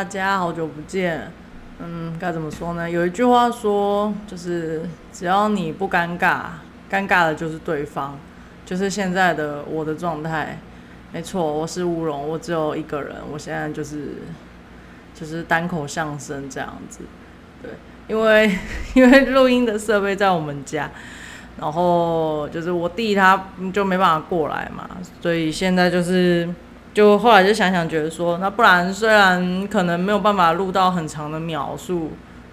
大家好久不见。嗯，该怎么说呢？有一句话说，就是只要你不尴尬，尴尬的就是对方。就是现在的我的状态，没错，我是乌龙，我只有一个人。我现在就是就是单口相声这样子。对，因为 因为录音的设备在我们家，然后就是我弟他就没办法过来嘛，所以现在就是。就后来就想想，觉得说，那不然虽然可能没有办法录到很长的秒数，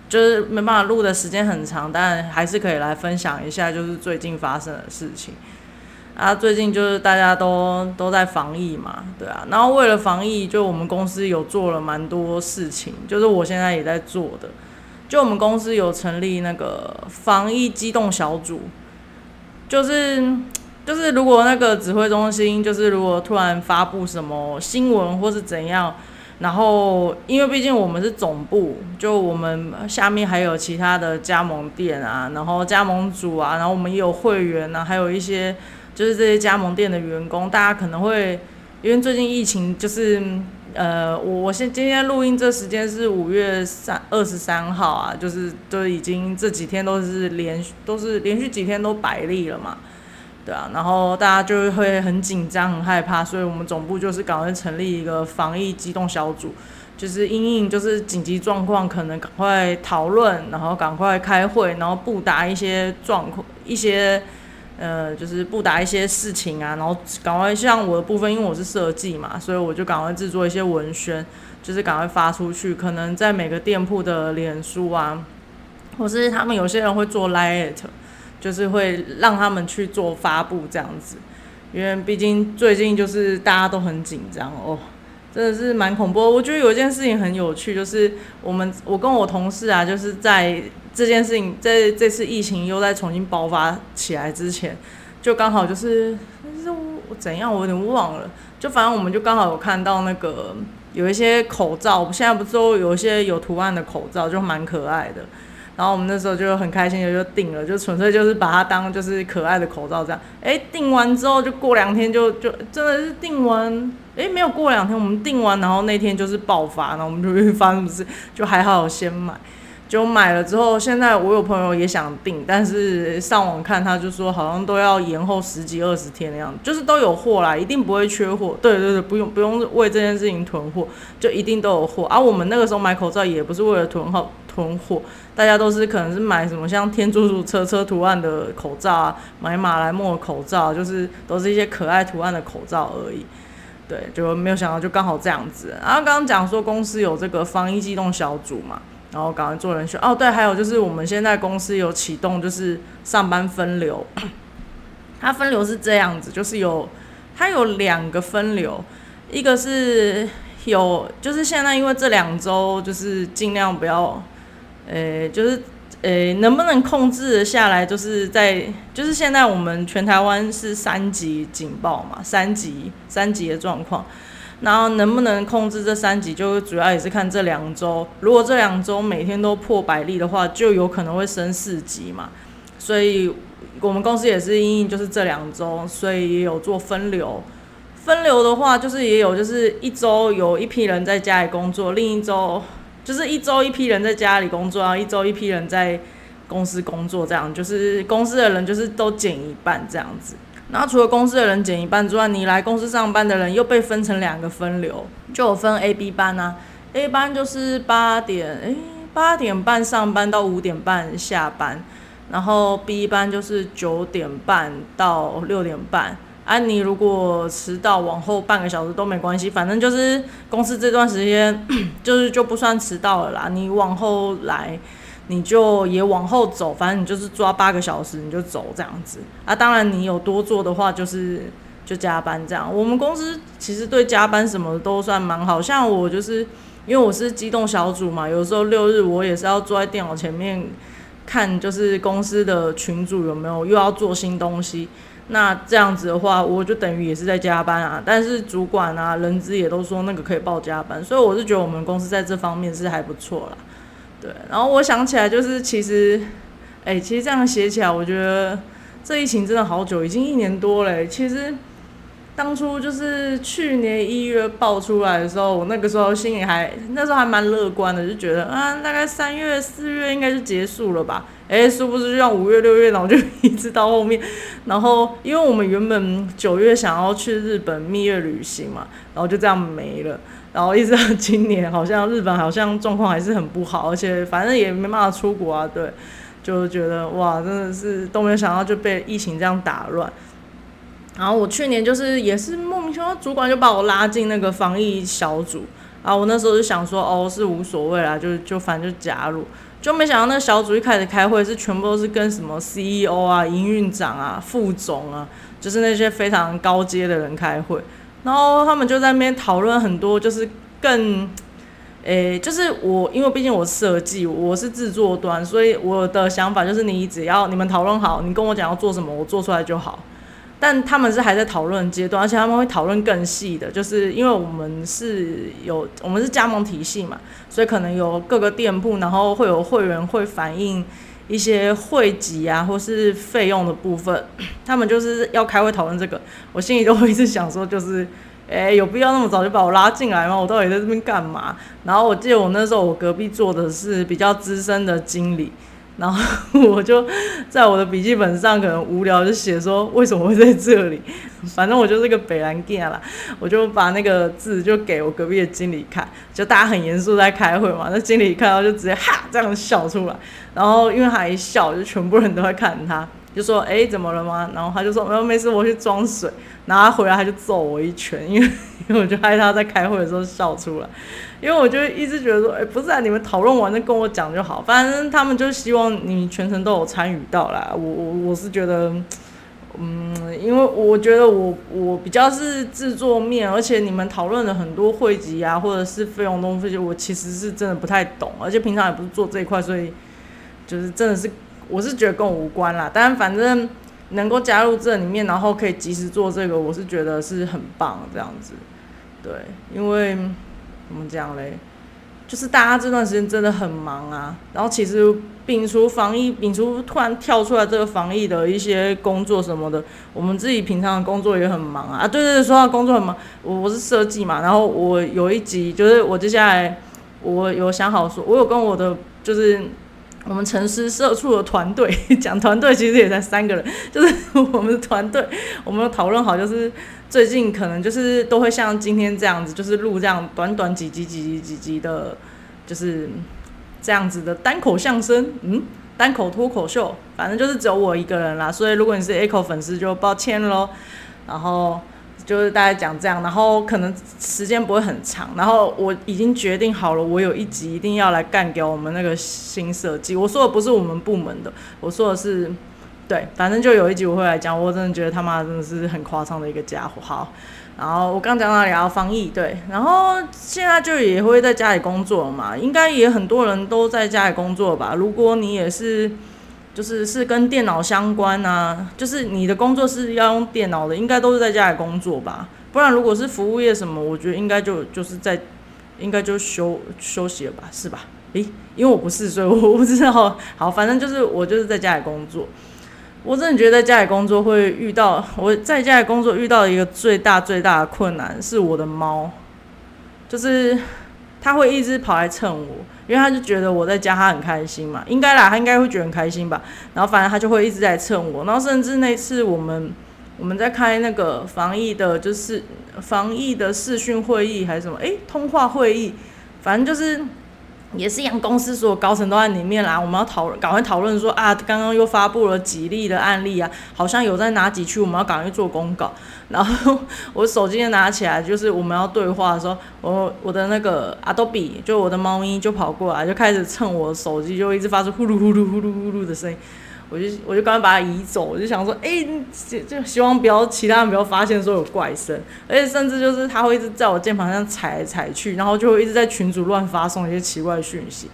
就是没办法录的时间很长，但还是可以来分享一下，就是最近发生的事情。啊，最近就是大家都都在防疫嘛，对啊。然后为了防疫，就我们公司有做了蛮多事情，就是我现在也在做的。就我们公司有成立那个防疫机动小组，就是。就是如果那个指挥中心，就是如果突然发布什么新闻或是怎样，然后因为毕竟我们是总部，就我们下面还有其他的加盟店啊，然后加盟组啊，然后我们也有会员啊，还有一些就是这些加盟店的员工，大家可能会因为最近疫情，就是呃，我我现今天录音这时间是五月三二十三号啊，就是都已经这几天都是连续都是连续几天都百例了嘛。对啊，然后大家就会很紧张、很害怕，所以我们总部就是赶快成立一个防疫机动小组，就是因应就是紧急状况，可能赶快讨论，然后赶快开会，然后布达一些状况、一些呃，就是布达一些事情啊，然后赶快像我的部分，因为我是设计嘛，所以我就赶快制作一些文宣，就是赶快发出去，可能在每个店铺的脸书啊，或是他们有些人会做 l i t。就是会让他们去做发布这样子，因为毕竟最近就是大家都很紧张哦，真的是蛮恐怖。我觉得有一件事情很有趣，就是我们我跟我同事啊，就是在这件事情在这次疫情又在重新爆发起来之前，就刚好就是是我怎样，我有点忘了。就反正我们就刚好有看到那个有一些口罩，我们现在不是都有一些有图案的口罩，就蛮可爱的。然后我们那时候就很开心的就订了，就纯粹就是把它当就是可爱的口罩这样。哎，订完之后就过两天就就真的是订完，哎没有过两天我们订完，然后那天就是爆发，然后我们就发生什么事，就还好先买，就买了之后，现在我有朋友也想订，但是上网看他就说好像都要延后十几二十天的样子，就是都有货啦，一定不会缺货。对对对，不用不用为这件事情囤货，就一定都有货。而我们那个时候买口罩也不是为了囤货。囤货，大家都是可能是买什么像天竺鼠车车图案的口罩啊，买马来貘口罩，就是都是一些可爱图案的口罩而已。对，就没有想到就刚好这样子。然后刚刚讲说公司有这个防疫机动小组嘛，然后赶快做人选。哦，对，还有就是我们现在公司有启动就是上班分流，它分流是这样子，就是有它有两个分流，一个是有就是现在因为这两周就是尽量不要。呃，就是，呃，能不能控制下来？就是在，就是现在我们全台湾是三级警报嘛，三级三级的状况，然后能不能控制这三级，就主要也是看这两周。如果这两周每天都破百例的话，就有可能会升四级嘛。所以我们公司也是因应就是这两周，所以也有做分流。分流的话，就是也有就是一周有一批人在家里工作，另一周。就是一周一批人在家里工作，然后一周一批人在公司工作，这样就是公司的人就是都减一半这样子。然后除了公司的人减一半之外，你来公司上班的人又被分成两个分流，就有分 A、B 班啊。A 班就是八点诶八点半上班到五点半下班，然后 B 班就是九点半到六点半。啊，你如果迟到往后半个小时都没关系，反正就是公司这段时间 就是就不算迟到了啦。你往后来，你就也往后走，反正你就是抓八个小时你就走这样子。啊，当然你有多做的话，就是就加班这样。我们公司其实对加班什么都算蛮好，像我就是因为我是机动小组嘛，有时候六日我也是要坐在电脑前面看，就是公司的群主有没有又要做新东西。那这样子的话，我就等于也是在加班啊。但是主管啊、人资也都说那个可以报加班，所以我是觉得我们公司在这方面是还不错啦。对，然后我想起来就是，其实，哎，其实这样写起来，我觉得这疫情真的好久，已经一年多了。其实当初就是去年一月爆出来的时候，我那个时候心里还那时候还蛮乐观的，就觉得啊，大概三月四月应该就结束了吧。哎，殊不知就像五月六月，然后就一直到后面，然后因为我们原本九月想要去日本蜜月旅行嘛，然后就这样没了。然后一直到今年，好像日本好像状况还是很不好，而且反正也没办法出国啊，对，就觉得哇，真的是都没有想到就被疫情这样打乱。然后我去年就是也是莫名其妙，主管就把我拉进那个防疫小组，啊，我那时候就想说，哦，是无所谓啦，就就反正就加入，就没想到那小组一开始开会是全部都是跟什么 CEO 啊、营运长啊、副总啊，就是那些非常高阶的人开会。然后他们就在那边讨论很多，就是更，诶，就是我，因为毕竟我设计，我是制作端，所以我的想法就是，你只要你们讨论好，你跟我讲要做什么，我做出来就好。但他们是还在讨论阶段，而且他们会讨论更细的，就是因为我们是有我们是加盟体系嘛，所以可能有各个店铺，然后会有会员会反映。一些汇集啊，或是费用的部分，他们就是要开会讨论这个。我心里都会一直想说，就是，诶，有必要那么早就把我拉进来吗？我到底在这边干嘛？然后我记得我那时候，我隔壁坐的是比较资深的经理。然后我就在我的笔记本上可能无聊就写说为什么会在这里，反正我就是个北兰 gay 啦，我就把那个字就给我隔壁的经理看，就大家很严肃在开会嘛，那经理看到就直接哈这样笑出来，然后因为他一笑，就全部人都在看他，就说哎怎么了吗？然后他就说没有没事，我去装水，然后他回来他就揍我一拳，因为 因为我就害他在开会的时候笑出来。因为我就一直觉得说，哎，不是啊，你们讨论完再跟我讲就好。反正他们就希望你全程都有参与到啦。我我我是觉得，嗯，因为我觉得我我比较是制作面，而且你们讨论了很多汇集啊，或者是费用东西，我其实是真的不太懂，而且平常也不是做这一块，所以就是真的是我是觉得跟我无关啦。但反正能够加入这里面，然后可以及时做这个，我是觉得是很棒这样子。对，因为。怎么讲嘞？就是大家这段时间真的很忙啊。然后其实摒除防疫，摒除突然跳出来这个防疫的一些工作什么的，我们自己平常的工作也很忙啊。啊，对对对，说到工作很忙，我我是设计嘛。然后我有一集就是我接下来我有想好说，我有跟我的就是我们城市社畜的团队 讲，团队其实也才三个人，就是我们的团队，我们讨论好就是。最近可能就是都会像今天这样子，就是录这样短短几集、几集、几集的，就是这样子的单口相声，嗯，单口脱口秀，反正就是只有我一个人啦。所以如果你是 Echo 粉丝，就抱歉喽。然后就是大家讲这样，然后可能时间不会很长。然后我已经决定好了，我有一集一定要来干掉我们那个新设计。我说的不是我们部门的，我说的是。对，反正就有一集我会来讲，我真的觉得他妈真的是很夸张的一个家伙。好，然后我刚讲到聊防疫，对，然后现在就也会在家里工作嘛，应该也很多人都在家里工作吧。如果你也是，就是是跟电脑相关啊，就是你的工作是要用电脑的，应该都是在家里工作吧。不然如果是服务业什么，我觉得应该就就是在，应该就休休息了吧，是吧？诶，因为我不是，所以我不知道。好，反正就是我就是在家里工作。我真的觉得在家里工作会遇到我在家里工作遇到一个最大最大的困难是我的猫，就是它会一直跑来蹭我，因为他就觉得我在家他很开心嘛，应该啦，他应该会觉得很开心吧。然后反正他就会一直在蹭我，然后甚至那次我们我们在开那个防疫的，就是防疫的视讯会议还是什么，诶，通话会议，反正就是。也是一样，公司所有高层都在里面啦。我们要讨论，赶快讨论说啊，刚刚又发布了几例的案例啊，好像有在哪几区，我们要赶快做公告。然后我手机拿起来，就是我们要对话的时候，我我的那个阿斗比就我的猫咪就跑过来，就开始蹭我手机，就一直发出呼噜呼噜呼噜呼噜的声音。我就我就刚刚把它移走，我就想说，哎，就希望不要其他人不要发现说有怪声，而且甚至就是他会一直在我键盘上踩来踩去，然后就会一直在群组乱发送一些奇怪的讯息，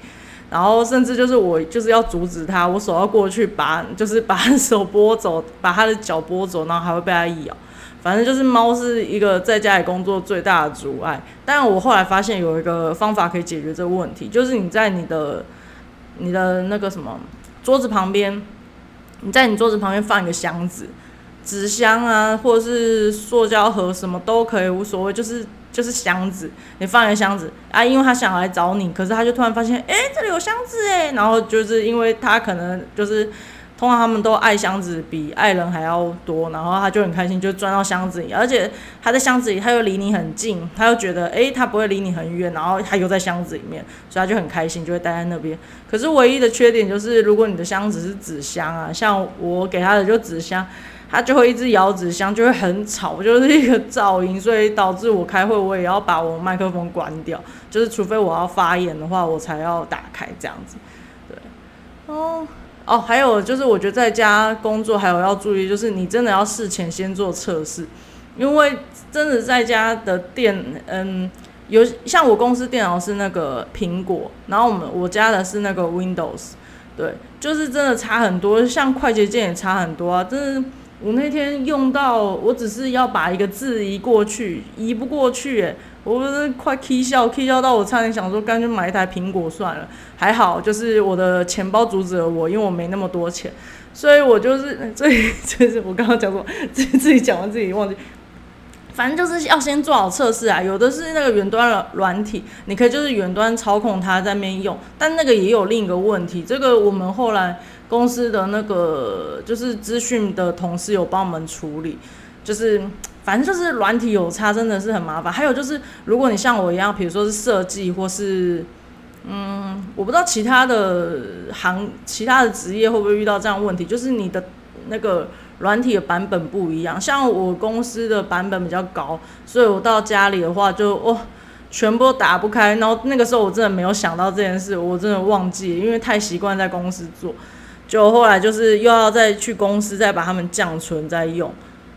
然后甚至就是我就是要阻止他，我手要过去把 就是把手拨走，把他的脚拨走，然后还会被他咬，反正就是猫是一个在家里工作最大的阻碍。但我后来发现有一个方法可以解决这个问题，就是你在你的你的那个什么桌子旁边。你在你桌子旁边放一个箱子，纸箱啊，或者是塑胶盒，什么都可以，无所谓，就是就是箱子，你放一个箱子啊，因为他想来找你，可是他就突然发现，哎，这里有箱子哎，然后就是因为他可能就是。通常他们都爱箱子比爱人还要多，然后他就很开心，就钻到箱子里，而且他在箱子里，他又离你很近，他又觉得诶，他不会离你很远，然后他又在箱子里面，所以他就很开心，就会待在那边。可是唯一的缺点就是，如果你的箱子是纸箱啊，像我给他的就纸箱，他就会一直摇纸箱，就会很吵，就是一个噪音，所以导致我开会我也要把我麦克风关掉，就是除非我要发言的话，我才要打开这样子。对，哦。哦，还有就是，我觉得在家工作还有要注意，就是你真的要事前先做测试，因为真的在家的电，嗯，有像我公司电脑是那个苹果，然后我们我家的是那个 Windows，对，就是真的差很多，像快捷键也差很多啊，真的，我那天用到，我只是要把一个字移过去，移不过去，我不是快 k 笑 k 笑到我差点想说，干脆买一台苹果算了。还好，就是我的钱包阻止了我，因为我没那么多钱，所以我就是 这就是我刚刚讲过，自己自己讲完自己忘记。反正就是要先做好测试啊，有的是那个远端软软体，你可以就是远端操控它在那边用，但那个也有另一个问题，这个我们后来公司的那个就是资讯的同事有帮我们处理，就是。反正就是软体有差，真的是很麻烦。还有就是，如果你像我一样，比如说是设计，或是嗯，我不知道其他的行、其他的职业会不会遇到这样问题，就是你的那个软体的版本不一样。像我公司的版本比较高，所以我到家里的话就哦，全部都打不开。然后那个时候我真的没有想到这件事，我真的忘记，因为太习惯在公司做。就后来就是又要再去公司再把它们降存再用。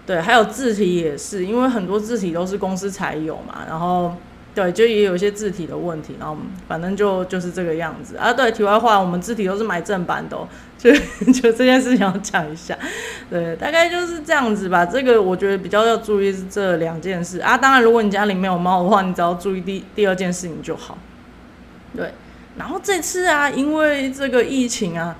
对，还有字体也是，因为很多字体都是公司才有嘛，然后对，就也有一些字体的问题，然后反正就就是这个样子啊。对，题外话，我们字体都是买正版的，就 就这件事情要讲一下。对，大概就是这样子吧。这个我觉得比较要注意是这两件事啊。当然，如果你家里没有猫的话，你只要注意第第二件事情就好。对，然后这次啊，因为这个疫情啊，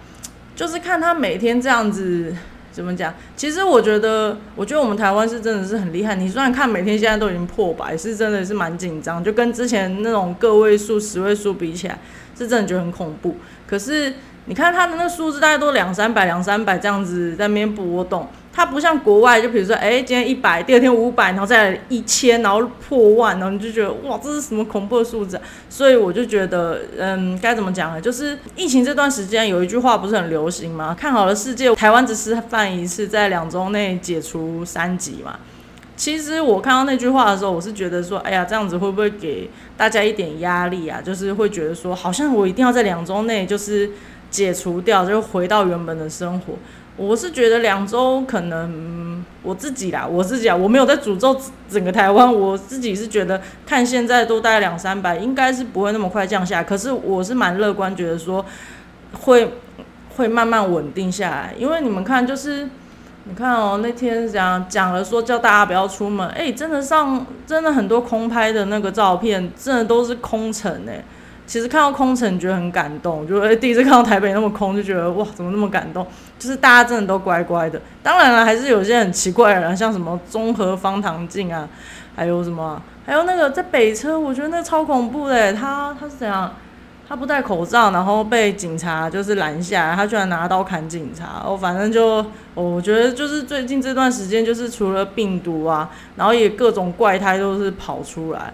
就是看他每天这样子。怎么讲？其实我觉得，我觉得我们台湾是真的是很厉害。你虽然看每天现在都已经破百，是真的是蛮紧张，就跟之前那种个位数、十位数比起来，是真的觉得很恐怖。可是你看他的那数字，大概都两三百、两三百这样子在那边波动。它不像国外，就比如说，哎，今天一百，第二天五百，然后再一千，然后破万，然后你就觉得，哇，这是什么恐怖的数字？所以我就觉得，嗯，该怎么讲呢？就是疫情这段时间，有一句话不是很流行吗？看好了世界，台湾只示范一次，在两周内解除三级嘛。其实我看到那句话的时候，我是觉得说，哎呀，这样子会不会给大家一点压力啊？就是会觉得说，好像我一定要在两周内就是解除掉，就回到原本的生活。我是觉得两周可能我自己啦，我自己啊，我没有在诅咒整个台湾，我自己是觉得看现在都大概两三百，应该是不会那么快降下。可是我是蛮乐观，觉得说会会慢慢稳定下来。因为你们看，就是 你看哦，那天讲讲了说叫大家不要出门，哎，真的上真的很多空拍的那个照片，真的都是空城哎。其实看到空城觉得很感动，就第一次看到台北那么空，就觉得哇，怎么那么感动？就是大家真的都乖乖的。当然了，还是有些很奇怪的人，像什么综合方糖镜啊，还有什么，还有那个在北车，我觉得那超恐怖的。他他是怎样？他不戴口罩，然后被警察就是拦下来，他居然拿刀砍警察。哦，反正就我觉得就是最近这段时间，就是除了病毒啊，然后也各种怪胎都是跑出来。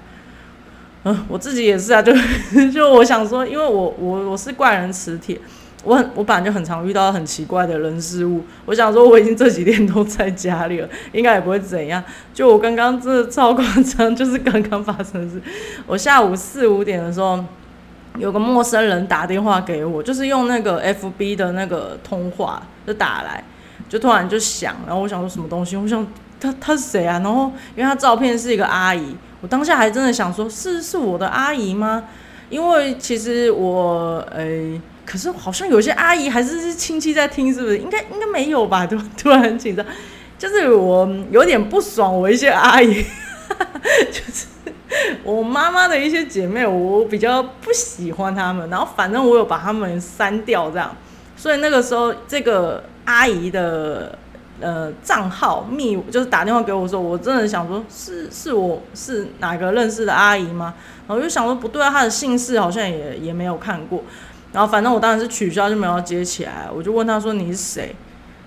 嗯，我自己也是啊，就 就我想说，因为我我我是怪人磁铁，我很我本来就很常遇到很奇怪的人事物。我想说，我已经这几天都在家里了，应该也不会怎样。就我刚刚这超夸张，就是刚刚发生的事。我下午四五点的时候，有个陌生人打电话给我，就是用那个 FB 的那个通话就打来，就突然就响，然后我想说什么东西，我想他他是谁啊？然后因为他照片是一个阿姨。我当下还真的想说，是是我的阿姨吗？因为其实我，诶，可是好像有些阿姨还是亲戚在听，是不是？应该应该没有吧？突突然很紧张，就是我有点不爽，我一些阿姨，就是我妈妈的一些姐妹，我比较不喜欢她们。然后反正我有把她们删掉，这样。所以那个时候，这个阿姨的呃账号密，就是打电话给我说，我真的想说，是是我是哪个认识的阿姨吗？然后就想说不对啊，她的姓氏好像也也没有看过。然后反正我当然是取消，就没有接起来。我就问他说你是谁？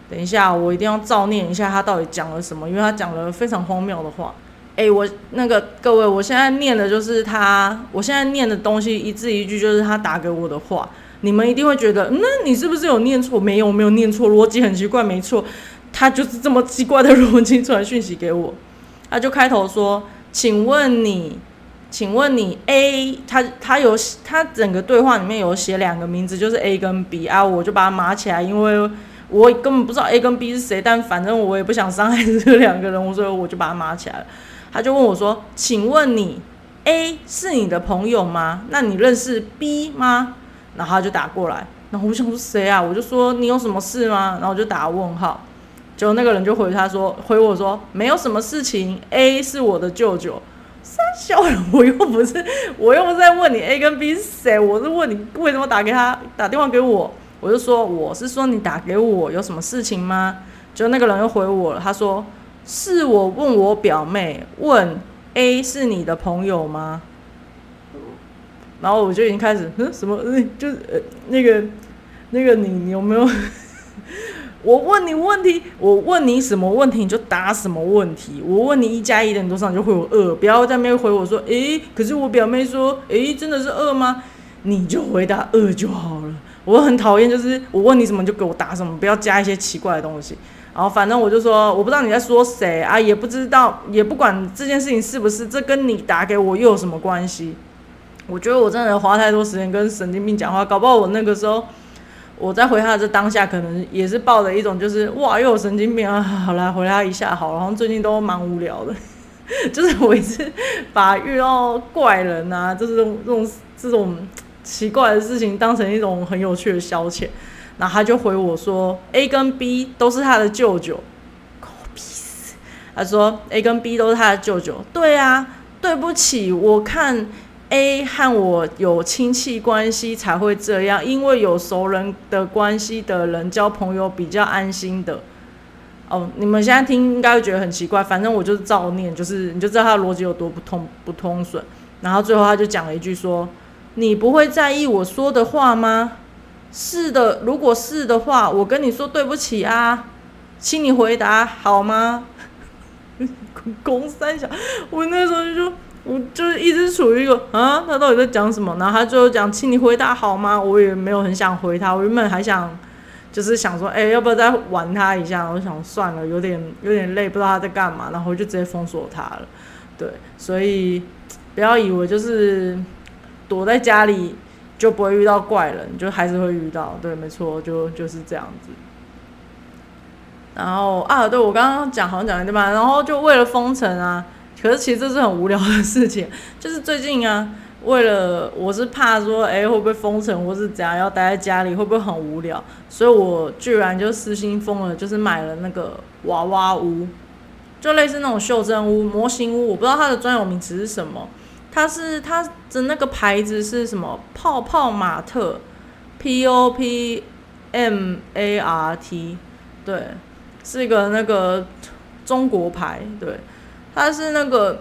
等一下，我一定要照念一下他到底讲了什么，因为他讲了非常荒谬的话。哎，我那个各位，我现在念的就是他，我现在念的东西一字一句就是他打给我的话。你们一定会觉得，那你是不是有念错？没有，没有念错，逻辑很奇怪，没错，他就是这么奇怪的逻辑传讯息给我。他就开头说：“请问你，请问你 A，他他有他整个对话里面有写两个名字，就是 A 跟 B 啊，我就把它码起来，因为我根本不知道 A 跟 B 是谁，但反正我也不想伤害这两个人，所以我就把它码起来了。”他就问我说：“请问你 A 是你的朋友吗？那你认识 B 吗？”然后他就打过来，然后我想说谁啊？我就说你有什么事吗？然后我就打问号，结果那个人就回他说：“回我说没有什么事情，A 是我的舅舅。”三小人，我又不是，我又不是在问你 A 跟 B 是谁，我是问你为什么打给他打电话给我？我就说我是说你打给我有什么事情吗？就那个人又回我了，他说。是我问我表妹，问 A 是你的朋友吗？然后我就已经开始，嗯，什么？就是呃，那个，那个，你你有没有？我问你问题，我问你什么问题，你就答什么问题。我问你一加一等于多少，你就回我二，不要在那边回我说，诶，可是我表妹说，诶，真的是二吗？你就回答二就好了。我很讨厌，就是我问你什么就给我答什么，不要加一些奇怪的东西。然后反正我就说，我不知道你在说谁啊，也不知道，也不管这件事情是不是，这跟你打给我又有什么关系？我觉得我真的花太多时间跟神经病讲话，搞不好我那个时候我在回他的这当下，可能也是抱着一种就是哇又有神经病啊，好啦回他一下好，然后最近都蛮无聊的，就是我一直把遇到怪人啊，就是这种这种这种奇怪的事情当成一种很有趣的消遣。然后他就回我说：“A 跟 B 都是他的舅舅。”他说：“A 跟 B 都是他的舅舅。”对啊，对不起，我看 A 和我有亲戚关系才会这样，因为有熟人的关系的人交朋友比较安心的。哦，你们现在听应该会觉得很奇怪，反正我就是照念，就是你就知道他的逻辑有多不通不通顺。然后最后他就讲了一句说：“你不会在意我说的话吗？”是的，如果是的话，我跟你说对不起啊，请你回答好吗？公三小，我那时候就我就是一直处于一个啊，他到底在讲什么？然后他最后讲，请你回答好吗？我也没有很想回他，我原本还想就是想说，哎，要不要再玩他一下？我想算了，有点有点累，不知道他在干嘛，然后就直接封锁他了。对，所以不要以为就是躲在家里。就不会遇到怪人，就还是会遇到，对，没错，就就是这样子。然后啊，对我刚刚讲好像讲的对吧？然后就为了封城啊，可是其实这是很无聊的事情。就是最近啊，为了我是怕说，哎，会不会封城，或是怎样，要待在家里，会不会很无聊？所以我居然就私心疯了，就是买了那个娃娃屋，就类似那种袖珍屋、模型屋，我不知道它的专有名词是什么。它是它的那个牌子是什么？泡泡玛特，P O P M A R T，对，是一个那个中国牌。对，它是那个，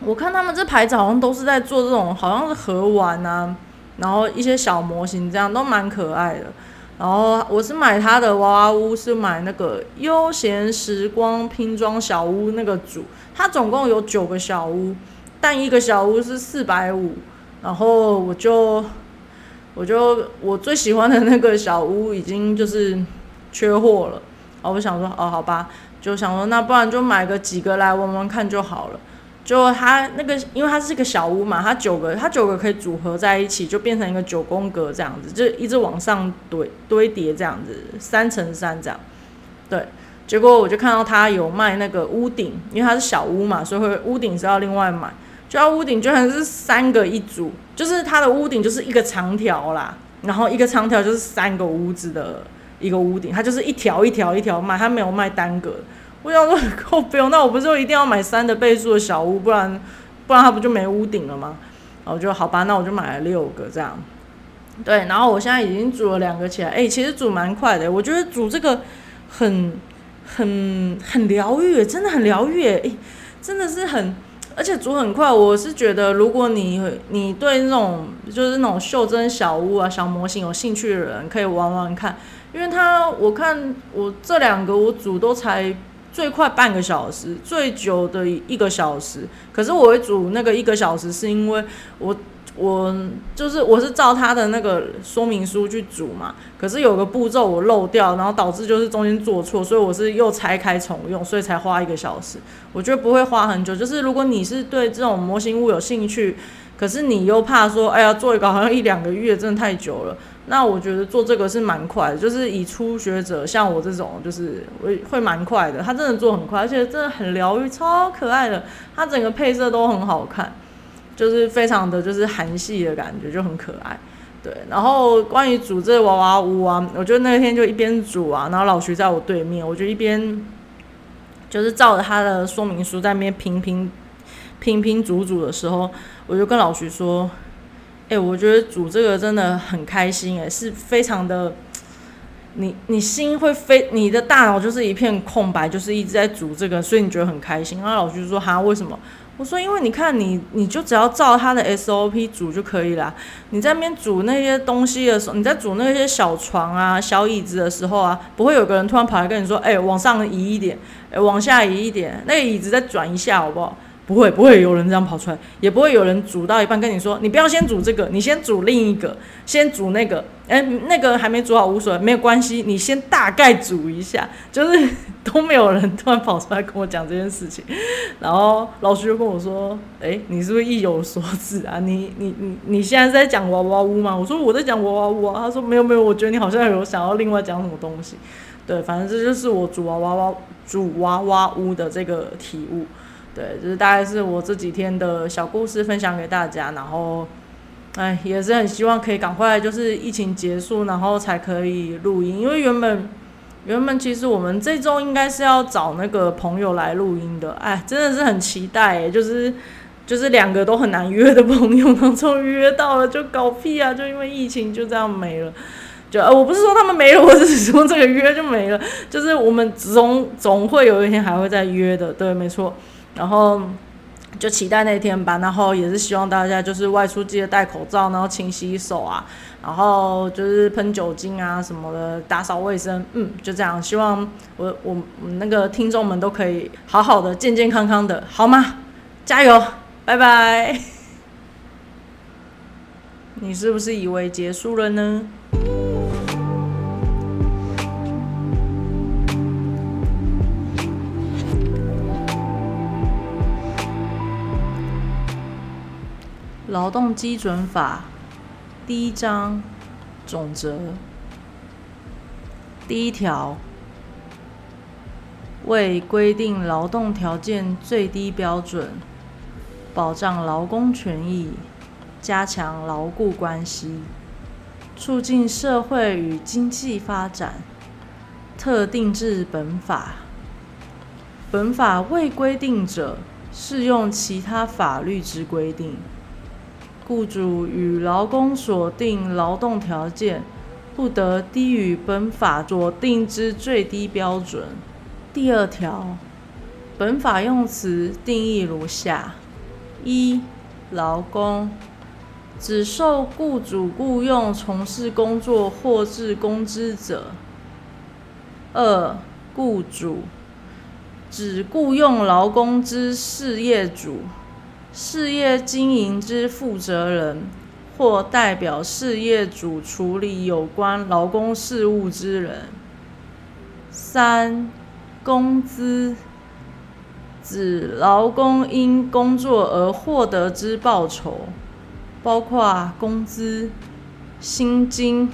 我看他们这牌子好像都是在做这种，好像是盒玩啊，然后一些小模型这样都蛮可爱的。然后我是买它的娃娃屋，是买那个悠闲时光拼装小屋那个组，它总共有九个小屋。但一个小屋是四百五，然后我就，我就我最喜欢的那个小屋已经就是缺货了，然后我想说哦好吧，就想说那不然就买个几个来玩玩看就好了。就它那个，因为它是一个小屋嘛，它九个它九个可以组合在一起，就变成一个九宫格这样子，就一直往上堆堆叠这样子，三乘三这样，对。结果我就看到它有卖那个屋顶，因为它是小屋嘛，所以会屋顶是要另外买。就要屋顶居然是三个一组，就是它的屋顶就是一个长条啦，然后一个长条就是三个屋子的一个屋顶，它就是一条一条一条卖，它没有卖单个。我想说，够不用，那我不是一定要买三的倍数的小屋，不然不然它不就没屋顶了吗？然后就好吧，那我就买了六个这样。对，然后我现在已经煮了两个起来，哎，其实煮蛮快的，我觉得煮这个很很很疗愈，真的很疗愈，哎，真的是很，而且煮很快。我是觉得，如果你你对那种就是那种袖珍小屋啊、小模型有兴趣的人，可以玩玩看，因为它我看我这两个我煮都才最快半个小时，最久的一个小时。可是我会煮那个一个小时，是因为我。我就是我是照他的那个说明书去煮嘛，可是有个步骤我漏掉，然后导致就是中间做错，所以我是又拆开重用，所以才花一个小时。我觉得不会花很久，就是如果你是对这种模型物有兴趣，可是你又怕说，哎呀，做一个好像一两个月真的太久了，那我觉得做这个是蛮快的，就是以初学者像我这种，就是会会蛮快的。他真的做很快，而且真的很疗愈，超可爱的，它整个配色都很好看。就是非常的就是韩系的感觉，就很可爱，对。然后关于煮这娃娃屋啊，我觉得那天就一边煮啊，然后老徐在我对面，我就一边就是照着他的说明书在那边拼拼拼拼煮煮的时候，我就跟老徐说：“哎，我觉得煮这个真的很开心，哎，是非常的，你你心会飞，你的大脑就是一片空白，就是一直在煮这个，所以你觉得很开心。”然后老徐说：“哈，为什么？”我说，因为你看你，你就只要照他的 SOP 煮就可以了。你在那边煮那些东西的时候，你在煮那些小床啊、小椅子的时候啊，不会有个人突然跑来跟你说：“哎，往上移一点，哎，往下移一点，那个椅子再转一下，好不好？”不会，不会有人这样跑出来，也不会有人煮到一半跟你说：“你不要先煮这个，你先煮另一个，先煮那个。”哎，那个还没煮好无所谓，没有关系，你先大概煮一下，就是 都没有人突然跑出来跟我讲这件事情。然后老师就跟我说：“哎，你是不是意有所指啊？你你你你现在在讲娃娃屋吗？”我说：“我在讲娃娃屋啊。”他说：“没有没有，我觉得你好像有想要另外讲什么东西。”对，反正这就是我煮娃娃娃煮娃娃屋的这个体悟。对，就是大概是我这几天的小故事分享给大家，然后，哎，也是很希望可以赶快就是疫情结束，然后才可以录音，因为原本原本其实我们这周应该是要找那个朋友来录音的，哎，真的是很期待，就是就是两个都很难约的朋友，然后终于约到了，就搞屁啊，就因为疫情就这样没了，就呃，我不是说他们没了，我只是说这个约就没了，就是我们总总会有一天还会再约的，对，没错。然后就期待那天吧，然后也是希望大家就是外出记得戴口罩，然后勤洗手啊，然后就是喷酒精啊什么的，打扫卫生，嗯，就这样。希望我我那个听众们都可以好好的、健健康康的，好吗？加油，拜拜。你是不是以为结束了呢？劳动基准法第一章总则第一条为规定劳动条件最低标准，保障劳工权益，加强劳雇关系，促进社会与经济发展，特定制本法。本法未规定者，适用其他法律之规定。雇主与劳工所定劳动条件，不得低于本法所定之最低标准。第二条，本法用词定义如下：一、劳工，指受雇主雇用从事工作或至工资者；二、雇主，指雇用劳工之事业主。事业经营之负责人，或代表事业主处理有关劳工事务之人。三、工资，指劳工因工作而获得之报酬，包括工资、薪金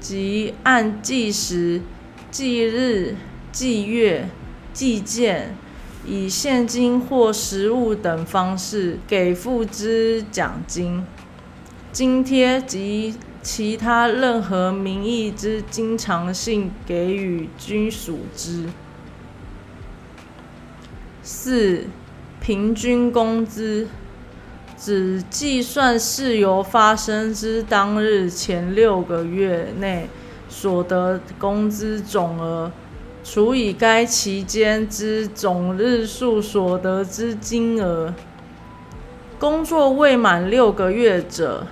及按计时、计日、计月、计件。以现金或实物等方式给付之奖金、津贴及其他任何名义之经常性给予均属之。四、平均工资，指计算事由发生之当日前六个月内所得工资总额。除以该期间之总日数所得之金额。工作未满六个月者，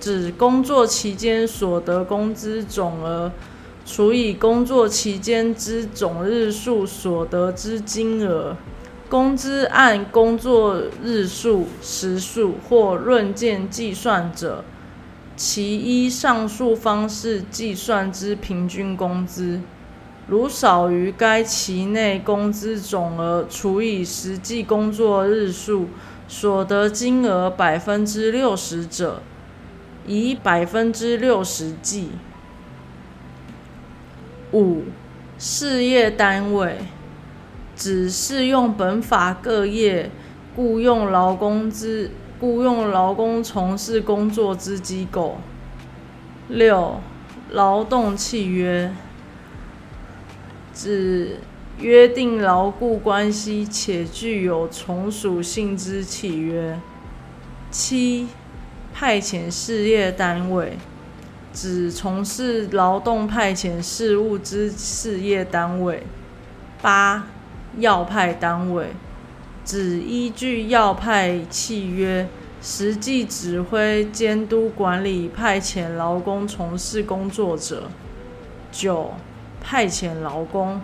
指工作期间所得工资总额除以工作期间之总日数所得之金额。工资按工作日数、时数或论件计算者，其依上述方式计算之平均工资。如少于该期内工资总额除以实际工作日数所得金额百分之六十者，以百分之六十计。五、事业单位只适用本法各业雇用劳工之雇用劳工从事工作之机构。六、劳动契约。指约定牢固关系且具有从属性之契约。七、派遣事业单位指从事劳动派遣事务之事业单位。八、要派单位指依据要派契约，实际指挥、监督、管理派遣劳工从事工作者。九。派遣劳工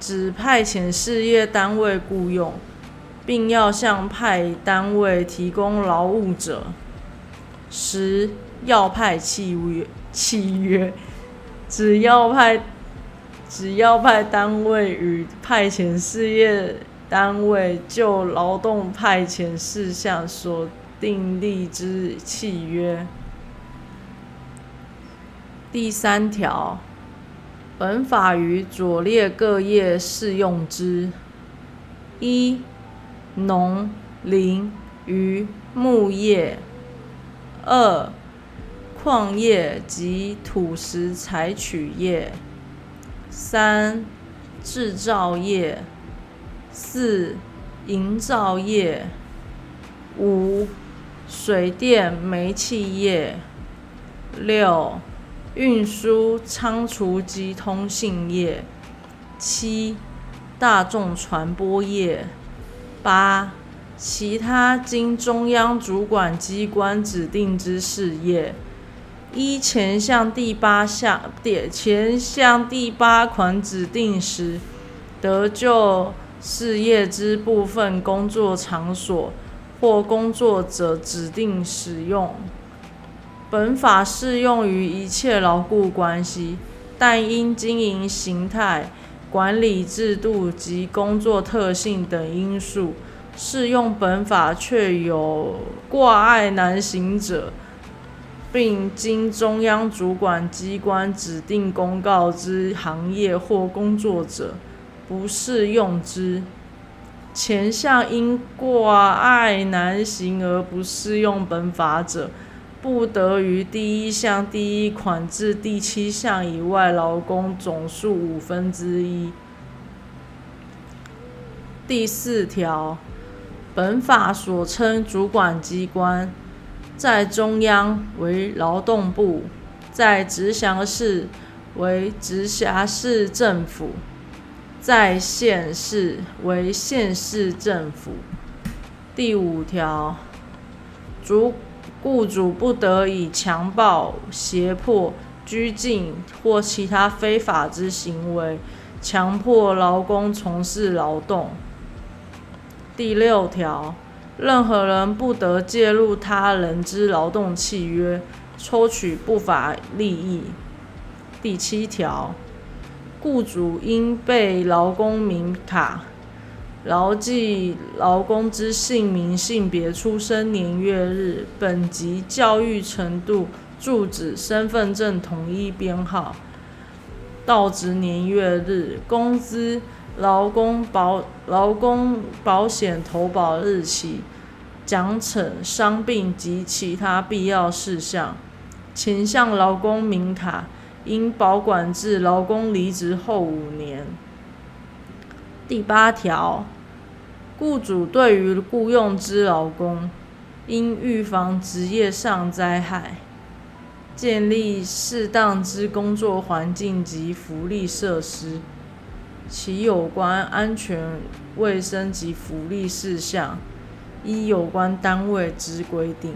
指派遣事业单位雇用，并要向派单位提供劳务者。十要派契约契约指要派只要派单位与派遣事业单位就劳动派遣事项所订立之契约。第三条。本法于左列各业适用之：一、农林渔牧业；二、矿业及土石采取业；三、制造业；四、营造业；五、水电煤气业；六。运输、仓储及通信业；七、大众传播业；八、其他经中央主管机关指定之事业。依前项第八项点前项第八款指定时，得就事业之部分工作场所或工作者指定使用。本法适用于一切牢固关系，但因经营形态、管理制度及工作特性等因素，适用本法却有挂碍难行者，并经中央主管机关指定公告之行业或工作者，不适用之。前项因挂碍难行而不适用本法者，不得于第一项第一款至第七项以外劳工总数五分之一。第四条，本法所称主管机关，在中央为劳动部，在直辖市为直辖市政府，在县市为县市政府。第五条，主。雇主不得以强暴、胁迫、拘禁或其他非法之行为，强迫劳工从事劳动。第六条，任何人不得介入他人之劳动契约，抽取不法利益。第七条，雇主应备劳工名卡。牢记劳工之姓名、性别、出生年月日、本级教育程度、住址、身份证统一编号、到职年月日、工资、劳工保劳工保险投保日期、奖惩、伤病及其他必要事项。请向劳工名卡应保管至劳工离职后五年。第八条，雇主对于雇用之劳工，应预防职业上灾害，建立适当之工作环境及福利设施，其有关安全卫生及福利事项，依有关单位之规定。